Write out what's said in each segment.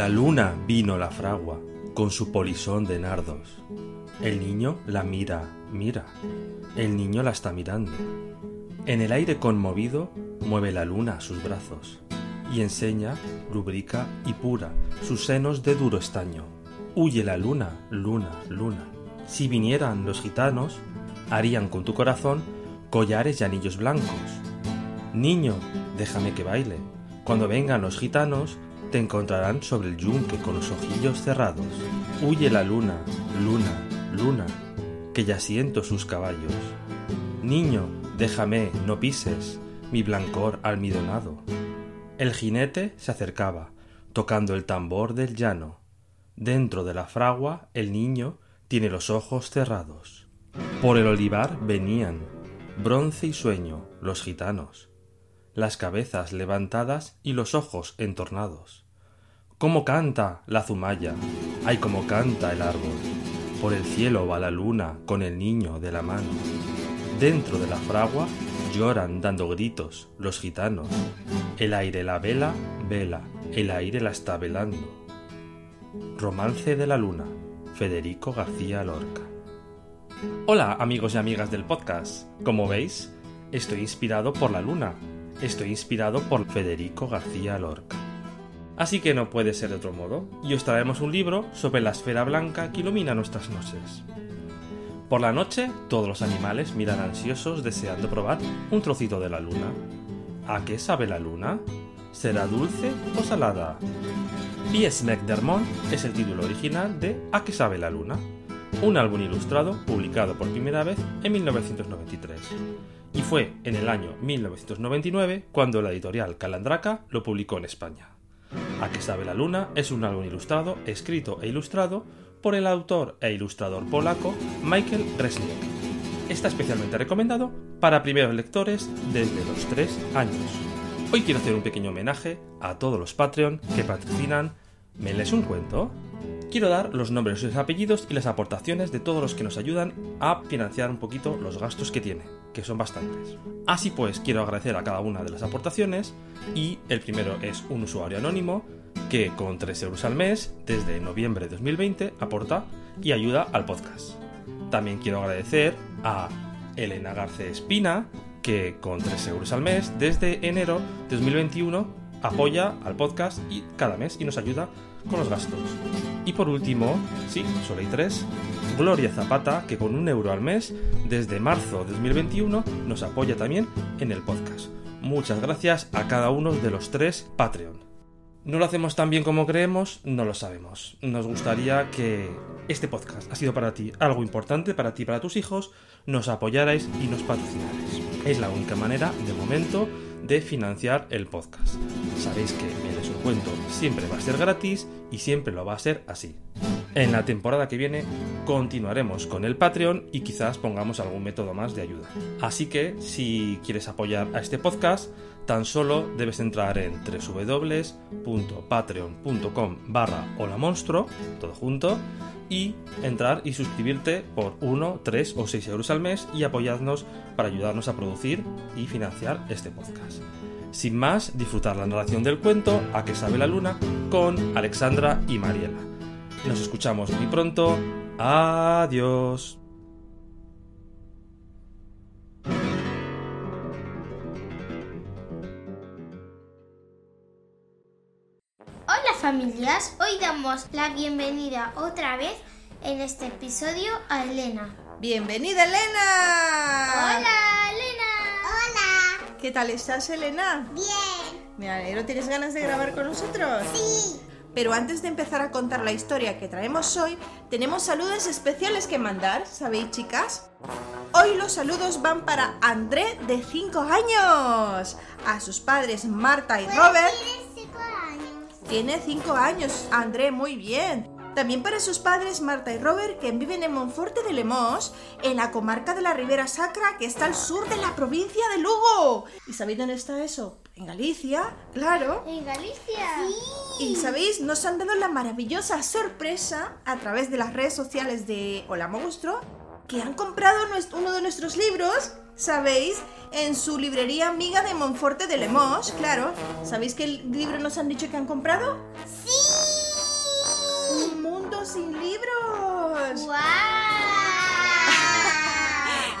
La luna vino la fragua con su polisón de nardos. El niño la mira, mira. El niño la está mirando. En el aire conmovido mueve la luna sus brazos y enseña, rubrica y pura sus senos de duro estaño. Huye la luna, luna, luna. Si vinieran los gitanos, harían con tu corazón collares y anillos blancos. Niño, déjame que baile. Cuando vengan los gitanos, te encontrarán sobre el yunque con los ojillos cerrados. Huye la luna, luna, luna, que ya siento sus caballos. Niño, déjame, no pises mi blancor almidonado. El jinete se acercaba, tocando el tambor del llano. Dentro de la fragua, el niño tiene los ojos cerrados. Por el olivar venían, bronce y sueño, los gitanos las cabezas levantadas y los ojos entornados. ¿Cómo canta la zumaya? ¡Ay, cómo canta el árbol! Por el cielo va la luna con el niño de la mano. Dentro de la fragua lloran dando gritos los gitanos. El aire la vela, vela, el aire la está velando. Romance de la luna, Federico García Lorca. Hola amigos y amigas del podcast. Como veis, estoy inspirado por la luna, estoy inspirado por Federico García Lorca. Así que no puede ser de otro modo, y os traemos un libro sobre la esfera blanca que ilumina nuestras noches. Por la noche, todos los animales miran ansiosos deseando probar un trocito de la luna. ¿A qué sabe la luna? ¿Será dulce o salada? Pies McDermott es el título original de A qué sabe la luna, un álbum ilustrado publicado por primera vez en 1993 y fue en el año 1999 cuando la editorial Calandraca lo publicó en España. A que sabe la luna es un álbum ilustrado, escrito e ilustrado por el autor e ilustrador polaco Michael Resnick. Está especialmente recomendado para primeros lectores desde los 3 años. Hoy quiero hacer un pequeño homenaje a todos los Patreon que patrocinan ¿Me lees un cuento? Quiero dar los nombres, los apellidos y las aportaciones de todos los que nos ayudan a financiar un poquito los gastos que tiene, que son bastantes. Así pues, quiero agradecer a cada una de las aportaciones y el primero es un usuario anónimo que con 3 euros al mes, desde noviembre de 2020, aporta y ayuda al podcast. También quiero agradecer a Elena García Espina, que con 3 euros al mes, desde enero de 2021, apoya al podcast y cada mes y nos ayuda con los gastos. Y por último, sí, solo hay tres, Gloria Zapata, que con un euro al mes, desde marzo de 2021, nos apoya también en el podcast. Muchas gracias a cada uno de los tres Patreon. ¿No lo hacemos tan bien como creemos? No lo sabemos. Nos gustaría que este podcast ha sido para ti algo importante, para ti y para tus hijos, nos apoyarais y nos patrocinarais. Es la única manera, de momento, de financiar el podcast. Sabéis que cuento siempre va a ser gratis y siempre lo va a ser así. En la temporada que viene continuaremos con el Patreon y quizás pongamos algún método más de ayuda. Así que si quieres apoyar a este podcast, tan solo debes entrar en www.patreon.com barra holamonstruo, todo junto, y entrar y suscribirte por 1, 3 o 6 euros al mes y apoyarnos para ayudarnos a producir y financiar este podcast. Sin más, disfrutar la narración del cuento A que sabe la luna con Alexandra y Mariela. Nos escuchamos muy pronto. Adiós. Hola familias, hoy damos la bienvenida otra vez en este episodio a Elena. ¡Bienvenida Elena! Hola Elena. Hola. ¿Qué tal estás, Elena? Bien. Me alegro, ¿tienes ganas de grabar con nosotros? Sí. Pero antes de empezar a contar la historia que traemos hoy, tenemos saludos especiales que mandar, ¿sabéis, chicas? Hoy los saludos van para André, de 5 años, a sus padres Marta y Robert. Tienes cinco años. Tiene 5 años, André, muy bien. También para sus padres Marta y Robert, que viven en Monforte de Lemos, en la comarca de la Ribera Sacra, que está al sur de la provincia de Lugo. ¿Y sabéis dónde está eso? En Galicia, claro. ¿En Galicia? Y sabéis, nos han dado la maravillosa sorpresa a través de las redes sociales de Hola Monstruo que han comprado uno de nuestros libros, ¿sabéis? En su librería amiga de Monforte de Lemos, claro. ¿Sabéis qué libro nos han dicho que han comprado? Sí. Mundo sin libros. ¡Guau!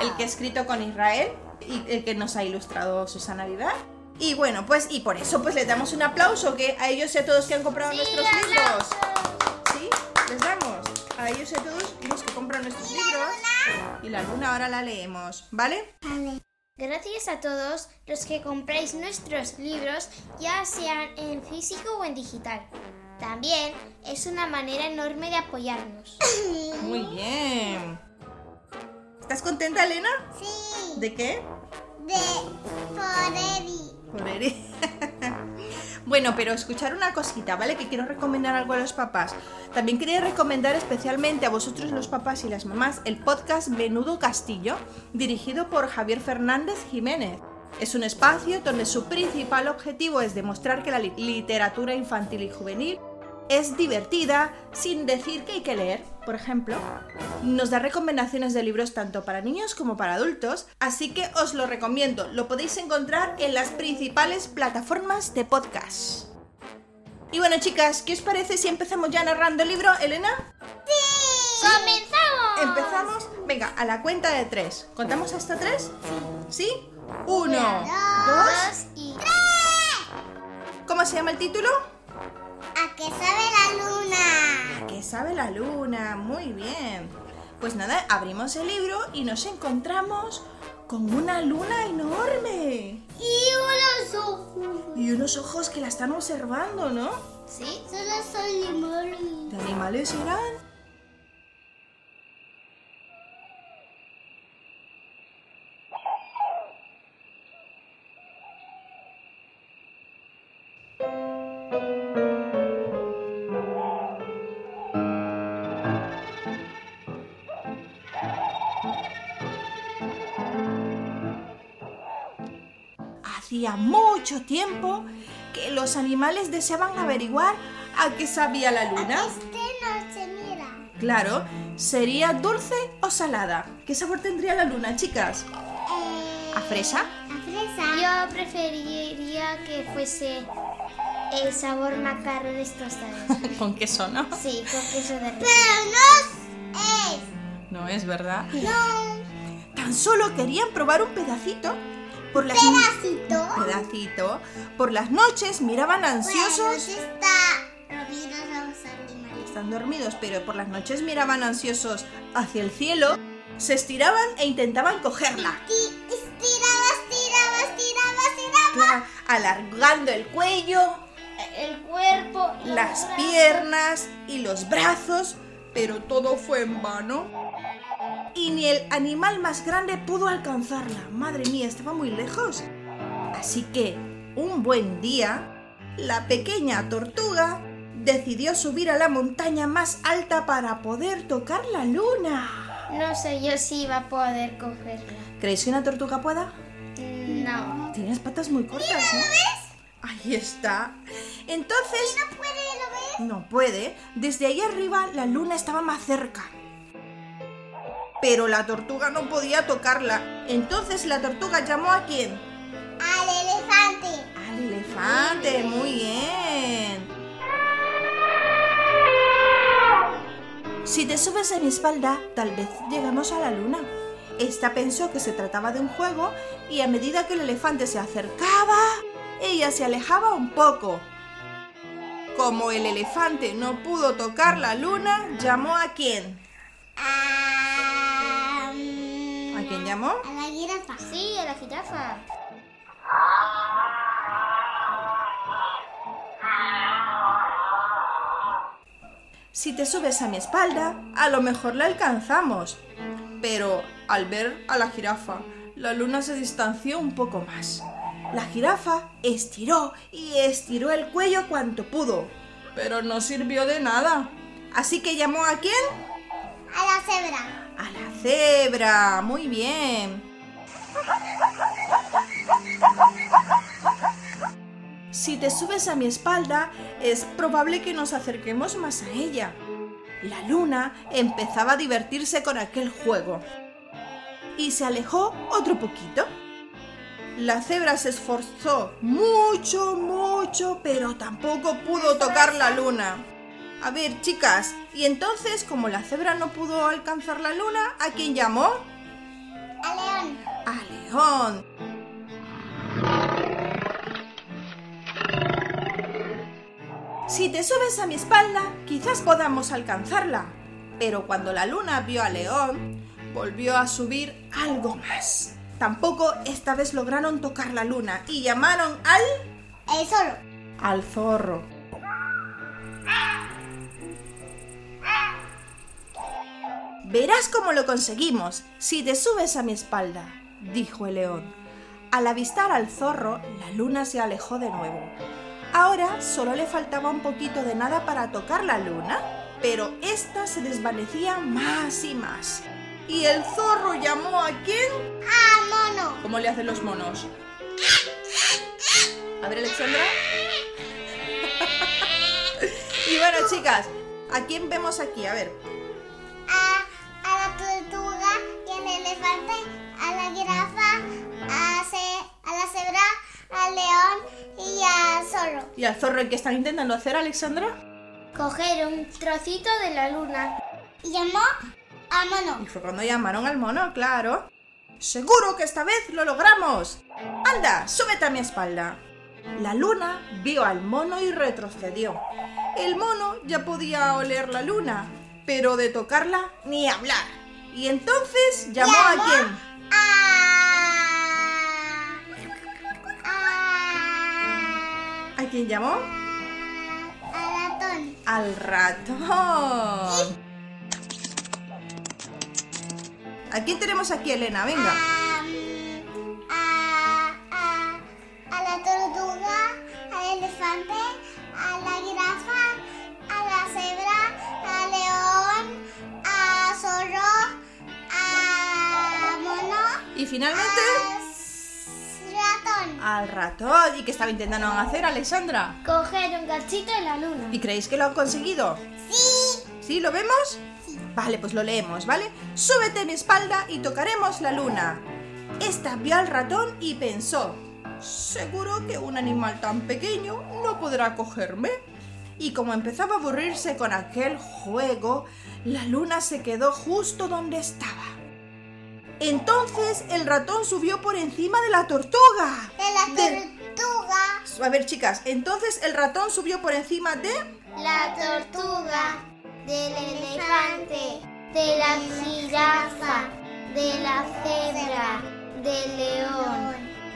El que he escrito con Israel y el que nos ha ilustrado Susana Vidal. Y bueno, pues y por eso pues les damos un aplauso que a ellos y a todos que han comprado nuestros libros. ¿Sí? Les damos a ellos y a todos los que compran nuestros libros. Y la luna ahora la leemos, ¿vale? Gracias a todos los que compráis nuestros libros, ya sean en físico o en digital. También es una manera enorme de apoyarnos. Muy bien. ¿Estás contenta, Elena? Sí, ¿De qué? de. Por Eri. bueno, pero escuchar una cosita, ¿vale? Que quiero recomendar algo a los papás. También quería recomendar especialmente a vosotros los papás y las mamás el podcast Menudo Castillo, dirigido por Javier Fernández Jiménez. Es un espacio donde su principal objetivo es demostrar que la li- literatura infantil y juvenil es divertida sin decir que hay que leer, por ejemplo. Nos da recomendaciones de libros tanto para niños como para adultos, así que os lo recomiendo. Lo podéis encontrar en las principales plataformas de podcast. Y bueno, chicas, ¿qué os parece si empezamos ya narrando el libro, Elena? ¡Comenzamos! Empezamos. Venga, a la cuenta de tres. ¿Contamos hasta tres? Sí. Uno, dos. Dos y ¿Cómo se llama el título? ¿A qué sabe la luna? ¿Qué sabe la luna? Muy bien. Pues nada, abrimos el libro y nos encontramos con una luna enorme. Y unos ojos. Y unos ojos que la están observando, ¿no? ¿Sí? Solo son limones. ¿De animales serán? Hacía mucho tiempo que los animales deseaban averiguar a qué sabía la luna. Este no se mira. Claro, ¿sería dulce o salada? ¿Qué sabor tendría la luna, chicas? ¿A fresa? A fresa. Yo preferiría que fuese el sabor macarrones tostados. Con queso, ¿no? Sí, con queso de Pero no es. No es verdad. No. Tan solo querían probar un pedacito. Por las Pedacito. pedacito. Por las noches miraban ansiosos. está Robino los animales. Están dormidos, pero por las noches miraban ansiosos hacia el cielo. Se estiraban e intentaban cogerla. Estiraba, estiraba, estiraba, estiraba. Alargando el cuello, El cuerpo. las brazos. piernas y los brazos, pero todo fue en vano. Y ni el animal más grande pudo alcanzarla. Madre mía, estaba muy lejos. Así que, un buen día, la pequeña tortuga decidió subir a la montaña más alta para poder tocar la luna. No sé yo si iba a poder cogerla. ¿Creéis que una tortuga pueda? No. Tienes patas muy cortas, ¿no? Ahí está. Entonces... ¿No puede, lo ves? No puede. Desde ahí arriba la luna estaba más cerca. Pero la tortuga no podía tocarla. Entonces la tortuga llamó a quién? Al elefante. Al elefante. Muy bien. Si te subes a mi espalda, tal vez llegamos a la luna. Esta pensó que se trataba de un juego y a medida que el elefante se acercaba, ella se alejaba un poco. Como el elefante no pudo tocar la luna, llamó a quién? A, ¿A quién llamó? A la jirafa. Sí, a la jirafa. Si te subes a mi espalda, a lo mejor la alcanzamos. Pero al ver a la jirafa, la luna se distanció un poco más. La jirafa estiró y estiró el cuello cuanto pudo, pero no sirvió de nada. Así que llamó a quién? A la cebra. Cebra. Muy bien. Si te subes a mi espalda, es probable que nos acerquemos más a ella. La luna empezaba a divertirse con aquel juego. Y se alejó otro poquito. La cebra se esforzó mucho, mucho, pero tampoco pudo tocar la luna. A ver, chicas, y entonces, como la cebra no pudo alcanzar la luna, ¿a quién llamó? A león. A León. Si te subes a mi espalda, quizás podamos alcanzarla. Pero cuando la luna vio a León, volvió a subir algo más. Tampoco esta vez lograron tocar la luna y llamaron al... El zorro. al zorro. Verás cómo lo conseguimos si te subes a mi espalda, dijo el león. Al avistar al zorro, la luna se alejó de nuevo. Ahora solo le faltaba un poquito de nada para tocar la luna, pero ésta se desvanecía más y más. Y el zorro llamó a quién? A mono. ¿Cómo le hacen los monos? A ver, Alexandra. y bueno, chicas, ¿a quién vemos aquí? A ver. ¿Y al zorro que están intentando hacer, Alexandra? Coger un trocito de la luna. Y llamó a mono. Y fue cuando llamaron al mono, claro. Seguro que esta vez lo logramos. Anda, súbete a mi espalda. La luna vio al mono y retrocedió. El mono ya podía oler la luna, pero de tocarla ni hablar. Y entonces llamó a quién? A... quién llamó? A... A ratón. Al ratón. ¿A quién tenemos aquí, Elena? Venga. A, a, a la tortuga, al elefante, a la jirafa, a la cebra, al león, a zorro, a mono, Y finalmente. Al ratón. ¿Y qué estaba intentando hacer, Alexandra? Coger un cachito de la luna. ¿Y creéis que lo han conseguido? Sí. ¿Sí? ¿Lo vemos? Vale, pues lo leemos, ¿vale? Súbete a mi espalda y tocaremos la luna. Esta vio al ratón y pensó, seguro que un animal tan pequeño no podrá cogerme. Y como empezaba a aburrirse con aquel juego, la luna se quedó justo donde estaba. Entonces el ratón subió por encima de la tortuga. De la De- tortuga. A ver, chicas, entonces el ratón subió por encima de... La tortuga, del elefante, de la jirafa, de la cebra, del león,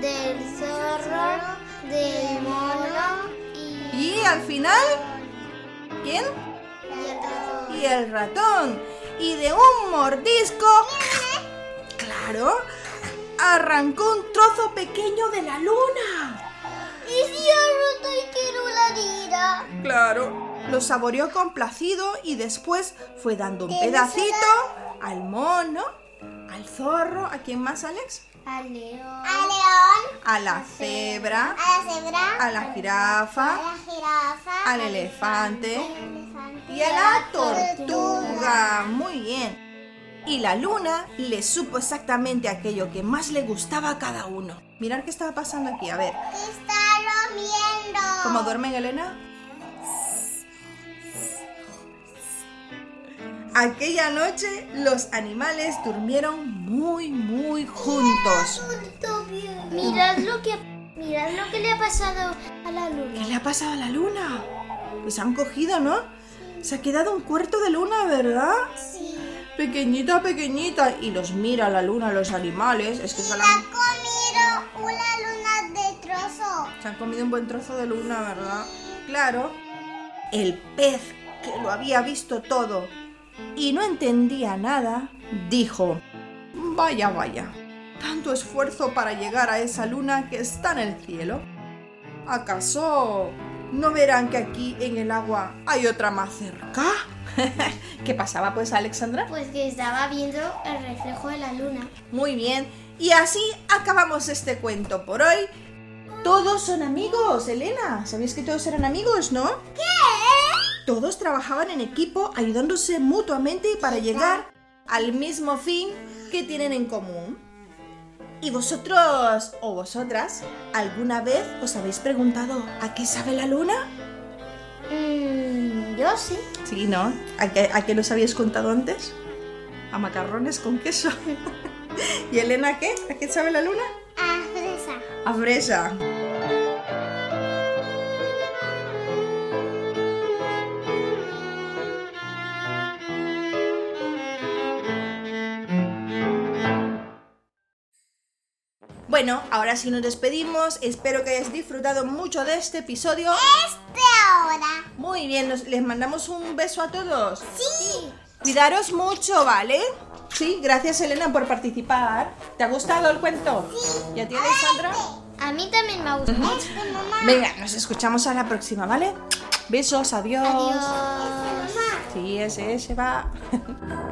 del zorro, del mono y, Y al final... ¿Quién? y el ratón. y el ratón. Y de un mordisco, claro, arrancó un trozo pequeño de la luna. Y si y quiero la tira. Claro. Lo saboreó complacido y después fue dando un ¿Qué pedacito al mono, al zorro, ¿a quién más, Alex? Al león. Al león. A la cebra, A la cebra. a la jirafa, A la jirafa. al elefante al elefante, y a la tortuga. Muy bien. Y la luna le supo exactamente aquello que más le gustaba a cada uno. Mirar qué estaba pasando aquí, a ver. Está durmiendo. ¿Cómo duermen, Elena? Aquella noche los animales durmieron muy, muy juntos. Mirad lo que mirad lo que le ha pasado a la ¿Qué luna. le ha pasado a la luna? Pues han cogido, ¿no? Se ha quedado un cuarto de luna, ¿verdad? Sí. Pequeñita, pequeñita. Y los mira la luna, los animales. Es que se, la Ha han, comido una luna de trozo. se han comido un buen trozo de luna, ¿verdad? Claro. El pez que lo había visto todo y no entendía nada, dijo, Vaya, vaya, tanto esfuerzo para llegar a esa luna que está en el cielo. ¿Acaso no verán que aquí en el agua hay otra más cerca? ¿Qué pasaba pues, Alexandra? Pues que estaba viendo el reflejo de la luna. Muy bien, y así acabamos este cuento por hoy. Todos son amigos, Elena. ¿Sabías que todos eran amigos, no? ¿Qué? Todos trabajaban en equipo ayudándose mutuamente para llegar al mismo fin que tienen en común. ¿Y vosotros o vosotras alguna vez os habéis preguntado a qué sabe la luna? Yo sí. Sí, ¿no? ¿A qué, ¿A qué nos habíais contado antes? A macarrones con queso. ¿Y Elena qué? ¿A qué sabe la luna? A fresa. A fresa. Bueno, ahora sí nos despedimos. Espero que hayáis disfrutado mucho de este episodio. Este ahora. Muy bien, nos- les mandamos un beso a todos. Sí. Cuidaros mucho, ¿vale? Sí, gracias Elena por participar. ¿Te ha gustado el cuento? Sí. ¿Y a ti, Alexandra? A mí también me ha gustado. mamá. Venga, nos escuchamos a la próxima, ¿vale? Besos, adiós. Adiós. Sí, ese, ese va.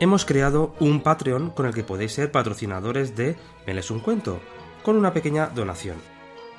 Hemos creado un Patreon con el que podéis ser patrocinadores de Me lees un cuento, con una pequeña donación.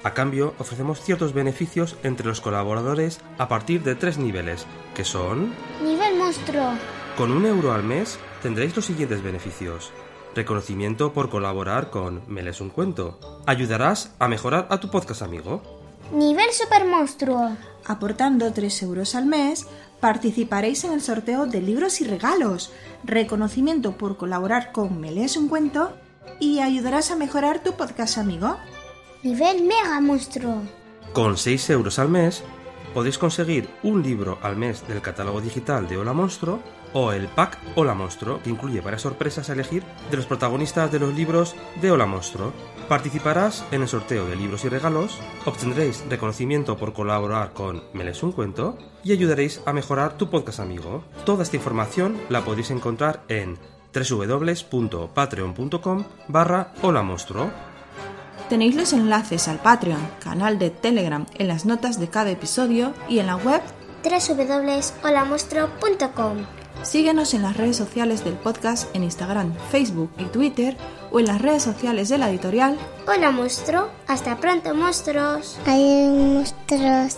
A cambio, ofrecemos ciertos beneficios entre los colaboradores a partir de tres niveles, que son... Nivel monstruo. Con un euro al mes tendréis los siguientes beneficios. Reconocimiento por colaborar con Me lees un cuento. Ayudarás a mejorar a tu podcast amigo. Nivel super monstruo. Aportando 3 euros al mes, participaréis en el sorteo de libros y regalos, reconocimiento por colaborar con Me lees un cuento y ayudarás a mejorar tu podcast amigo. Nivel mega monstruo. Con 6 euros al mes podéis conseguir un libro al mes del catálogo digital de Hola Monstruo o el pack Hola Monstruo, que incluye varias sorpresas a elegir de los protagonistas de los libros de Hola Monstruo. Participarás en el sorteo de libros y regalos, obtendréis reconocimiento por colaborar con Me lees un cuento y ayudaréis a mejorar tu podcast amigo. Toda esta información la podéis encontrar en www.patreon.com barra Hola Monstruo. Tenéis los enlaces al Patreon, canal de Telegram en las notas de cada episodio y en la web. www.holamonstruo.com Síguenos en las redes sociales del podcast en Instagram, Facebook y Twitter o en las redes sociales de la editorial Hola monstruo. Hasta pronto monstruos. Hay monstruos.